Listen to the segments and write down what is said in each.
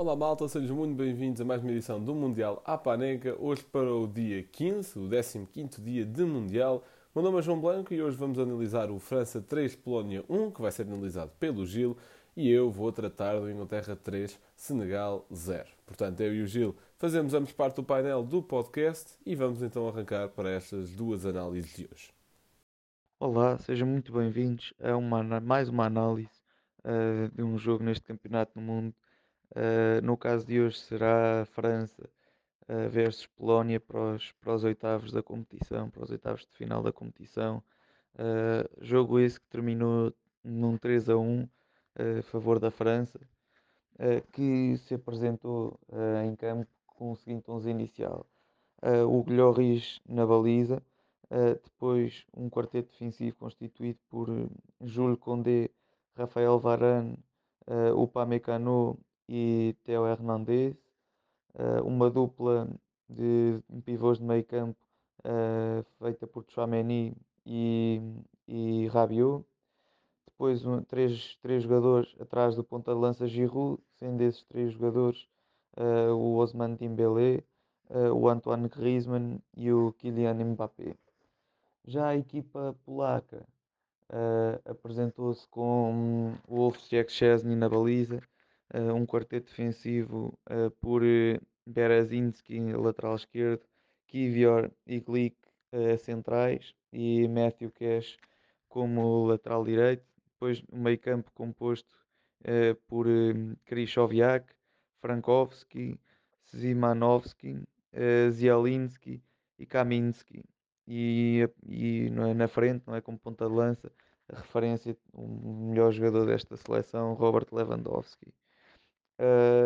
Olá malta, sejam muito bem-vindos a mais uma edição do Mundial à Paneca. Hoje para o dia 15, o 15º dia de Mundial. Meu nome é João Blanco e hoje vamos analisar o França 3, Polónia 1, que vai ser analisado pelo Gil, e eu vou tratar do Inglaterra 3, Senegal 0. Portanto, eu e o Gil fazemos ambos parte do painel do podcast e vamos então arrancar para estas duas análises de hoje. Olá, sejam muito bem-vindos a uma, mais uma análise uh, de um jogo neste campeonato do mundo. Uh, no caso de hoje será França uh, versus Polónia para os, para os oitavos da competição, para os oitavos de final da competição. jogo esse que terminou num 3 a 1 a favor da França, que se apresentou em campo com o seguinte 11 inicial. o Lloris na baliza, Uh, depois um quarteto defensivo constituído por uh, Júlio Condé, Rafael Varane, uh, Upamecano e Theo Hernandez. Uh, uma dupla de pivôs de meio campo feita por Chouameni e, e Rabiot. Depois um, três, três jogadores atrás do ponta de lança Giroud, sendo esses três jogadores o Osman Dembélé, o Antoine Griezmann e o Kylian Mbappé. Já a equipa polaca uh, apresentou-se com o Wolfsjak Szczesny na baliza, uh, um quarteto defensivo uh, por Berezinski, lateral esquerdo, Kivior e Glick centrais e Matthew Cash como lateral direito. Depois o meio campo composto por um, Krychowiak, Frankowski, Zimanowski, Zielinski e Kaminski e, e é, na frente, não é como ponta de lança, a referência, o melhor jogador desta seleção, Robert Lewandowski.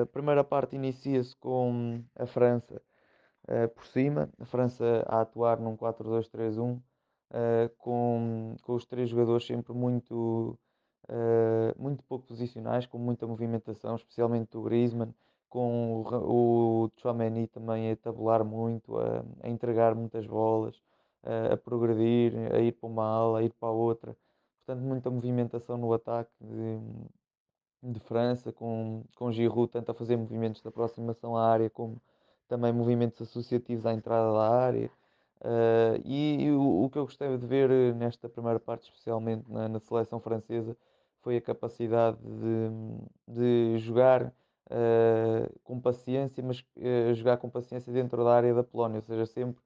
A primeira parte inicia-se com a França uh, por cima, a França a atuar num 4-2-3-1, uh, com, com os três jogadores sempre muito, uh, muito pouco posicionais, com muita movimentação, especialmente o Griezmann, com o, o Chouameni também a tabular muito, a, a entregar muitas bolas a, progredir, a ir para uma ala, a ir para a outra. Portanto, muita movimentação no ataque de, França, com, com Giroud tanto a fazer movimentos de aproximação à área como também movimentos associativos à entrada da área. Uh, e, o, o, que eu gostei de ver nesta primeira parte, especialmente na, na seleção francesa, foi a capacidade de, de jogar uh, com paciência, mas uh, jogar com paciência dentro da área da Polónia, ou seja, sempre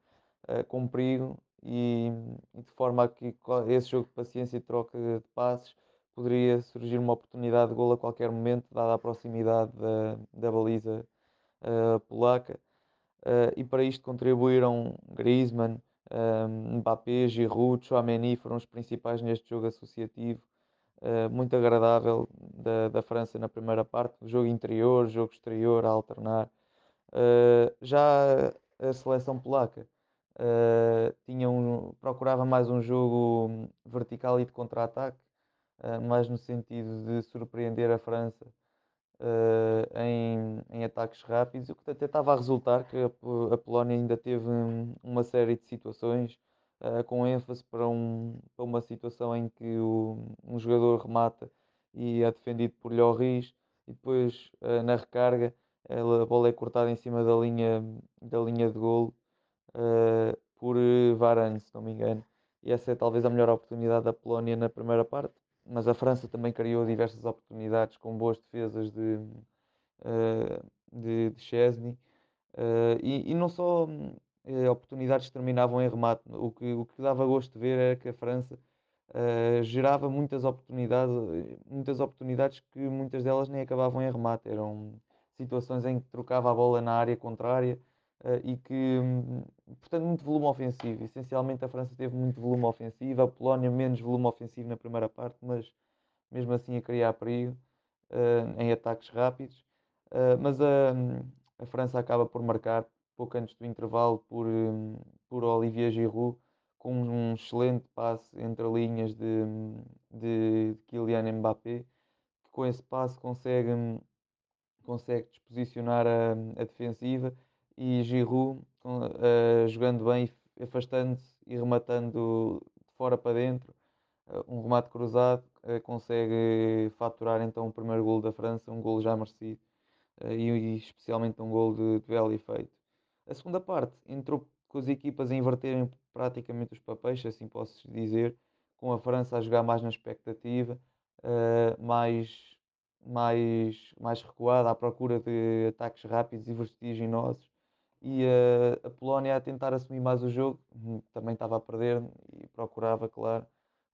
com perigo e, e, de forma a que esse jogo de paciência e troca de passes poderia surgir uma oportunidade de gol a qualquer momento, dada a proximidade da, da baliza uh, polaca. Uh, e para isto contribuíram Griezmann, um, eh, Mbappé, Giroud, Chouameni foram os principais neste jogo associativo. Uh, muito agradável da, da França na primeira parte, jogo interior, jogo exterior a alternar. já a seleção polaca uh, tinha um, procurava mais um jogo vertical e de contra-ataque, uh, mais no sentido de surpreender a França uh, em, em, ataques rápidos, o que até estava a resultar que a, Polónia ainda teve uma série de situações com ênfase para, um, para uma situação em que o, um jogador remata e é defendido por Lloris e depois na recarga a bola é cortada em cima da linha, da linha de golo uh, por eh, Varane, se não me engano. E essa é talvez a melhor oportunidade da Polónia na primeira parte, mas a França também criou diversas oportunidades com boas defesas de, uh, de, de Chesney. Uh, e, e, não só uh, oportunidades terminavam em remate, o que, o que dava gosto de ver era que a França gerava muitas oportunidades, muitas oportunidades que muitas delas nem acabavam em remate, eram situações em que trocava a bola na área contrária e que, hum, portanto, muito volume ofensivo. Essencialmente, a França teve muito volume ofensivo, a Polónia menos volume ofensivo na primeira parte, mas mesmo assim a criar perigo uh, em ataques rápidos. Uh, mas a, a França acaba por marcar pouco antes do intervalo por, um, por Olivier Giroud com um excelente passe entre linhas de, de, de Kylian Mbappé que com esse passe consegue, hum, consegue disposicionar a, a defensiva e Giroud uh, jogando bem, afastando-se e rematando de fora para dentro, uh, um remate cruzado, uh, consegue faturar então o primeiro golo da França, um golo já merecido. e, especialmente um gol de, de belo efeito. A segunda parte entrou com as equipas a inverterem praticamente os papéis, assim posso dizer, com a França a jogar mais na expectativa, mais, mais, mais recuada à procura de ataques rápidos e vertiginosos e a, a Polónia a tentar assumir mais o jogo, hum, também estava a perder e procurava, claro,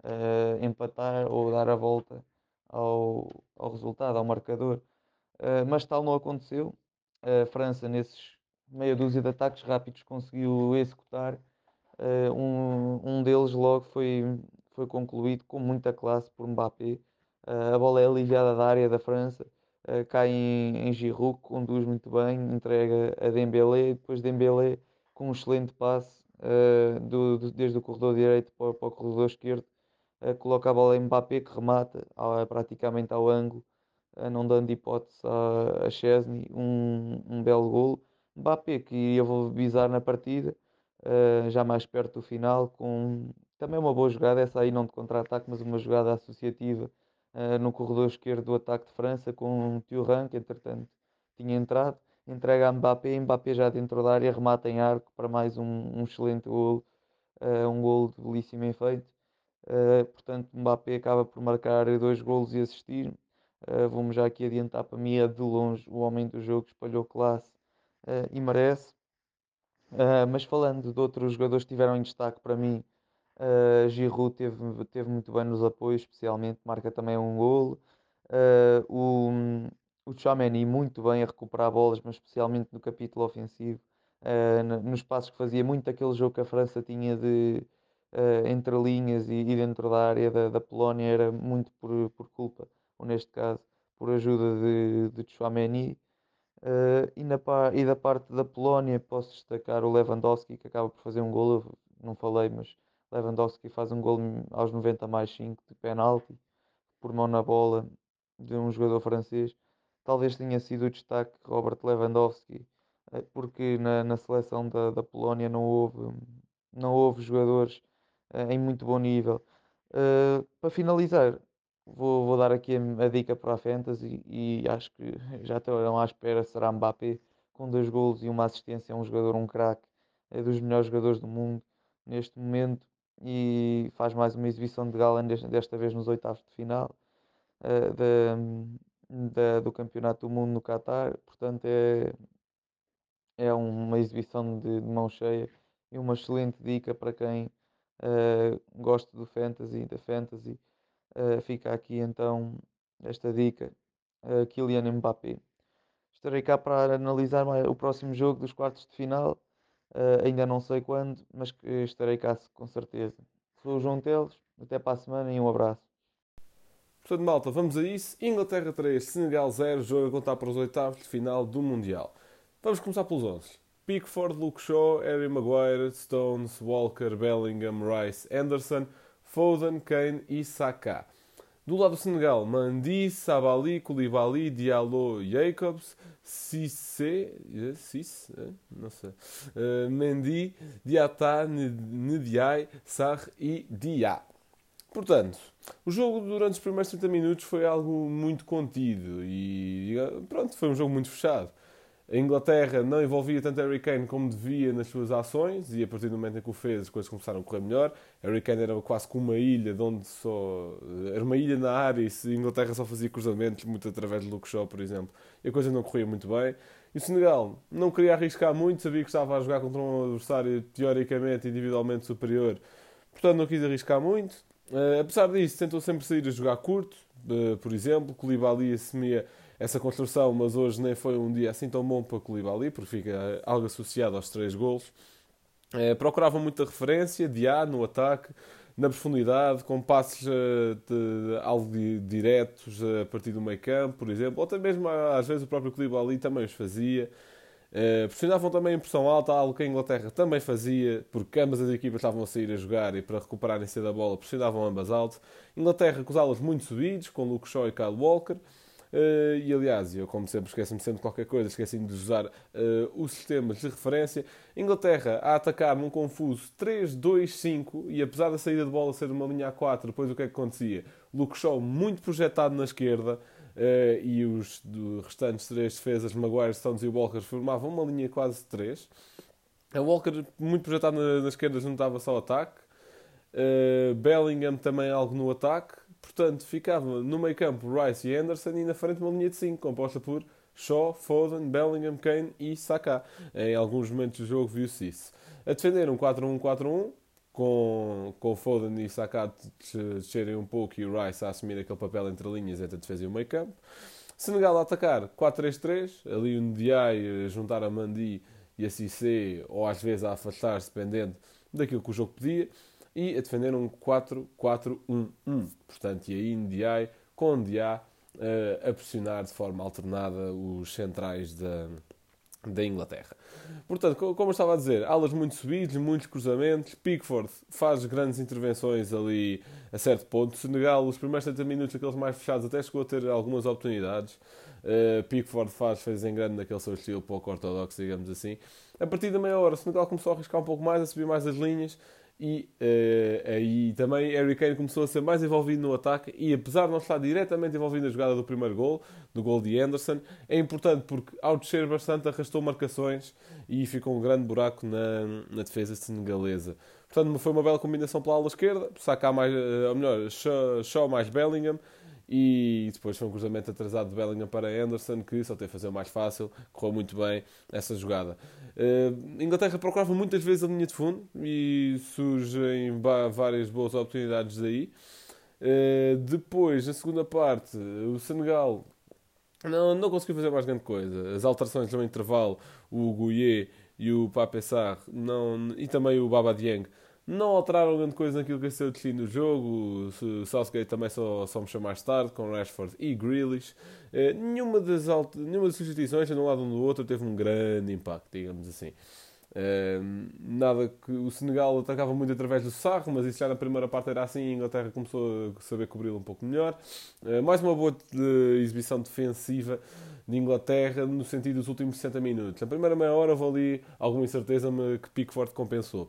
uh, empatar ou dar a volta ao, ao resultado, ao marcador. Uh, mas tal não aconteceu. A França, nesses meia dúzia de ataques rápidos, conseguiu executar. Um, um deles logo foi, foi concluído com muita classe por Mbappé. a bola é aliviada da área da França uh, cai em, em Giroud, conduz muito bem, entrega a Dembélé, e depois Dembélé com um excelente passe uh, do, do, desde o corredor direito para, para o corredor esquerdo, uh, coloca a bola em Mbappé que remata ao, praticamente ao ângulo, não dando hipótese a, a Chesney, um, um belo golo. Mbappé que ia visar na partida, já mais perto do final, com também uma boa jogada, essa aí não de contra-ataque, mas uma jogada associativa uh, no corredor esquerdo do ataque de França com Thuram, que entretanto tinha entrado, entrega a Mbappé, Mbappé já dentro da área remata em arco para mais um, um excelente gol, uh, um gol de belíssimo efeito. Uh, portanto, Mbappé acaba por marcar dois golos e assistir. Uh, vamos já aqui adiantar para mim, é de longe o homem do jogo, espalhou classe uh, e merece. mas falando de outros jogadores que tiveram em destaque para mim, Uh, Giroud teve, teve muito bem nos apoios, especialmente, marca também um golo. Uh, o, o muito bem a recuperar bolas, mas especialmente no capítulo ofensivo, uh, nos passos que fazia muito aquele jogo que a França tinha de entre linhas e, e, dentro da área da, da Polónia era muito por, por culpa, ou neste caso, por ajuda de, de. Uh, e, na, e da parte da Polónia posso destacar o Lewandowski que acaba por fazer um golo, não falei, mas Lewandowski faz um gol aos 90 mais 5 de penalti, por mão na bola de um jogador francês. Talvez tenha sido o destaque Robert Lewandowski, eh, porque na, na seleção da, da Polónia não houve, não houve jogadores uh, em muito bom nível. Uh, para finalizar, vou, vou dar aqui a, a, dica para a Fantasy e acho que já estão à espera, será Mbappé com dois golos e uma assistência, um jogador, um craque, é dos melhores jogadores do mundo neste momento e faz mais uma exibição de gala desta vez nos oitavos de final uh, de, de, do Campeonato do Mundo no Qatar. Portanto, é, é uma exibição de, de mão cheia e uma excelente dica para quem uh, gosta do Fantasy, da Fantasy. Uh, fica aqui então esta dica, uh, Kylian Mbappé. Estarei cá para analisar o próximo jogo dos quartos de final Uh, ainda não sei quando, mas estarei cá com certeza. Sou o João Teles, até para a semana e um abraço. Portanto, malta, vamos a isso. Inglaterra 3, Senegal 0, jogo a contar para os oitavos de final do Mundial. Vamos começar pelos 11. Pickford, Luke Shaw, Harry Maguire, Stones, Walker, Bellingham, Rice, Anderson, Foden, Kane e Saka. Do lado do Senegal, Mandi, Sabali, Koulibaly, Diallo, Jacobs, Cissé, Cisse, eh, não sei, uh, Mendy, Diatá, Ndiaye, Sarr e Dia. Portanto, o jogo durante os primeiros 30 minutos foi algo muito contido e pronto, foi um jogo muito fechado. A Inglaterra não envolvia tanto Harry Kane como devia nas suas ações e a partir do momento em que o fez as coisas começaram a correr melhor. Harry Kane era quase como uma ilha de onde só... Era uma ilha na área e a Inglaterra só fazia cruzamentos muito através de Luke Shaw, por exemplo. E a coisa não corria muito bem. E o Senegal não queria arriscar muito, sabia que estava a jogar contra um adversário teoricamente, individualmente superior. Portanto, não quis arriscar muito. Uh, apesar disso, tentou sempre sair a jogar curto. Uh, por exemplo, Koulibaly assumia essa construção, mas hoje nem foi um dia assim tão bom para Koulibaly, porque fica algo associado aos três golos. É, procuravam muita referência de A no ataque, na profundidade, com passes uh, de, algo de, diretos a partir do meio campo, por exemplo, ou até mesmo às vezes o próprio Koulibaly também os fazia. Uh, pressionavam também em pressão alta, algo que a Inglaterra também fazia, porque ambas as equipas estavam a sair a jogar e para recuperarem cedo a bola pressionavam ambas alto. Inglaterra acusá-las muito subidos, com Luke Shaw e Kyle Walker. Uh, e aliás, eu como sempre esqueço-me sempre de qualquer coisa, esqueci-me de usar uh, os sistemas de referência. Inglaterra a atacar num confuso 3-2-5 e apesar da saída de bola ser uma linha A4, depois o que é que acontecia? Luke Shaw muito projetado na esquerda, uh, e os restantes três defesas, Maguire, Stones e Walker, formavam uma linha quase de três. A Walker, muito projetado na, na esquerda, juntava só ataque. Uh, Bellingham também algo no ataque. Portanto, ficava no meio campo Rice e Anderson e na frente uma linha de 5, composta por Shaw, Foden, Bellingham, Kane e Saka. Em alguns momentos do jogo viu-se isso. A defender um 4-1-4-1, com, com Foden e Saka descerem um pouco e o Rice a assumir aquele papel entre linhas entre a defesa e o meio campo. Senegal a atacar 4-3-3, ali o Ndiaye juntar a Mandi e a Cissé, ou às vezes a afastar-se, dependendo daquilo que o jogo pedia, e a defender um 4-4-1-1. Portanto, e aí Ndiaye com Ndiaye uh, a pressionar de forma alternada os centrais da, da Inglaterra. Portanto, como eu estava a dizer, alas muito subidas, muitos cruzamentos. Pickford faz grandes intervenções ali a certo ponto. Senegal, os primeiros 70 minutos, aqueles mais fechados, até chegou a ter algumas oportunidades. Uh, Pickford faz, fez em grande naquele seu estilo pouco ortodoxo, digamos assim. A partir da meia hora, Senegal começou a arriscar um pouco mais, a subir mais as linhas e uh, aí também Harry Kane começou a ser mais envolvido no ataque e apesar de não estar diretamente envolvido na jogada do primeiro gol, do gol de Anderson, é importante porque ao descer bastante arrastou marcações e ficou um grande buraco na, na defesa senegalesa. Portanto, foi uma bela combinação pela ala esquerda, sacar mais, eh, ou melhor, Shaw mais Bellingham, e depois foi um cruzamento atrasado de Bellingham para Anderson, que só teve a fazer o mais fácil, correu muito bem essa jogada. Uh, Inglaterra procurava muitas vezes a linha de fundo e surgem várias boas oportunidades daí. Uh, depois, na segunda parte, o Senegal não, não conseguiu fazer mais grande coisa. As alterações no intervalo, o Gouillet e o Pape Sarr, não, e também o Baba Dieng não alteraram grande coisa naquilo que é o destino do jogo. O Southgate também só, só mexeu mais tarde, com Rashford e Grealish. Eh, nenhuma, das nenhuma das substituições, de um lado ou do outro, teve um grande impacto, digamos assim. Eh, nada que o Senegal atacava muito através do Sarro, mas isso já na primeira parte era assim a Inglaterra começou a saber cobri-lo um pouco melhor. Eh, mais uma boa de exibição defensiva de Inglaterra no sentido dos últimos 60 minutos. Na primeira meia hora houve ali alguma incerteza que Pickford compensou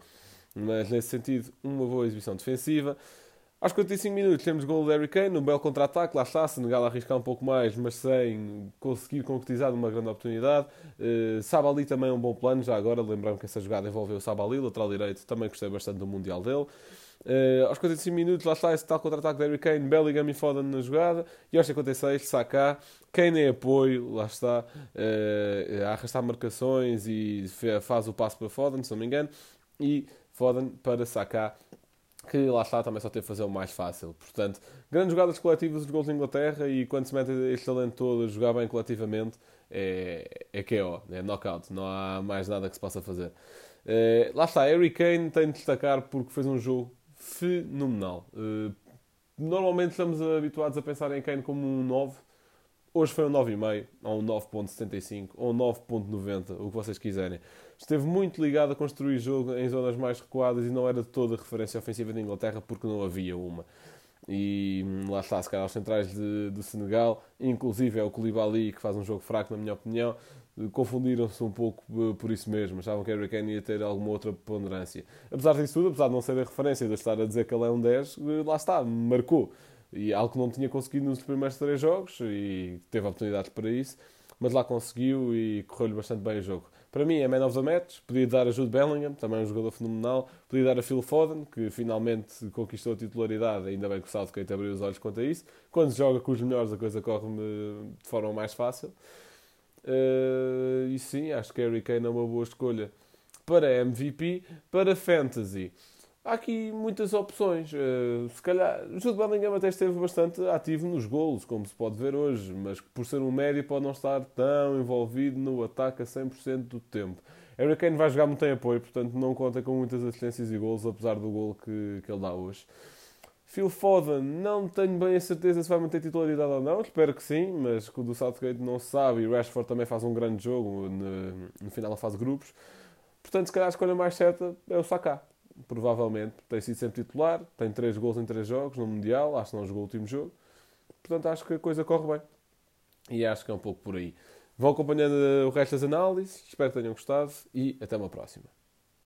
mas nesse sentido, uma boa exibição defensiva. Aos 45 minutos temos gol de Harry Kane, um belo contra-ataque, lá está, Senegal a arriscar um pouco mais, mas sem conseguir concretizar uma grande oportunidade. Uh, Sabali também é um bom plano, já agora, lembrando que essa jogada envolveu o Sabali, lateral direito, também gostei bastante do Mundial dele. Uh, aos 45 minutos, lá está esse tal contra-ataque de Harry Kane, Bellingham e Foden na jogada. E aos 56, Saka, Kane em apoio, lá está, uh, a arrastar marcações e faz o passo para Foden, se não me engano. E Foden para sacar que lá está, também só teve fazer o mais fácil. Portanto, grandes jogadas coletivas dos gols da Inglaterra e quando se mete este talento todo a jogar bem coletivamente, é, é KO, é knockout, não há mais nada que se possa fazer. É, lá está, Harry Kane tem de destacar porque fez um jogo fenomenal. É, normalmente estamos habituados a pensar em Kane como um 9, hoje foi um 9,5, ou um 9.75, ou um 9.90, o que vocês quiserem esteve muito ligado a construir jogo em zonas mais recuadas e não era de toda referência ofensiva da Inglaterra porque não havia uma. E hum, lá está, se calhar os centrais de Senegal, inclusive é o Koulibaly que faz um jogo fraco, na minha opinião, confundiram-se um pouco eh, por isso mesmo. Achavam que Harry Kane ia ter alguma outra ponderância. Apesar disso tudo, apesar de não ser a referência de estar a dizer que ele é um 10, eh, lá está, marcou. E algo que não tinha conseguido nos primeiros três jogos e teve oportunidades para isso, mas lá conseguiu e correu-lhe bastante bem o jogo. Para mim é man of the match. Podia dar a Jude Bellingham, também um jogador fenomenal. Podia dar a Phil Foden, que finalmente conquistou a titularidade. Ainda bem que o Southgate abriu os olhos quanto a isso. Quando se joga com os melhores, a coisa corre de forma mais fácil. Uh, e sim, acho que Harry Kane é uma boa escolha para MVP. Para Fantasy, há aqui muitas opções. Uh, se calhar, Jude Bellingham até esteve bastante ativo nos golos, como se pode ver hoje, mas por ser um médio pode não estar tão envolvido no ataque a 100% do tempo. Harry Kane vai jogar muito em apoio, portanto não conta com muitas assistências e golos, apesar do gol que, que ele dá hoje. Phil Foden, não tenho bem a certeza se vai manter titularidade ou não, espero que sim, mas quando o Southgate não sabe e Rashford também faz um grande jogo no, no final da fase de grupos. Portanto, se calhar a escolha mais certa é o Saka provavelmente tem sido sempre titular, tem 3 gols em 3 jogos no Mundial, acho que não jogou o último jogo. Portanto, acho que a coisa corre bem. E acho que é um pouco por aí. Vão acompanhando o resto das análises, espero que tenham gostado e até uma próxima.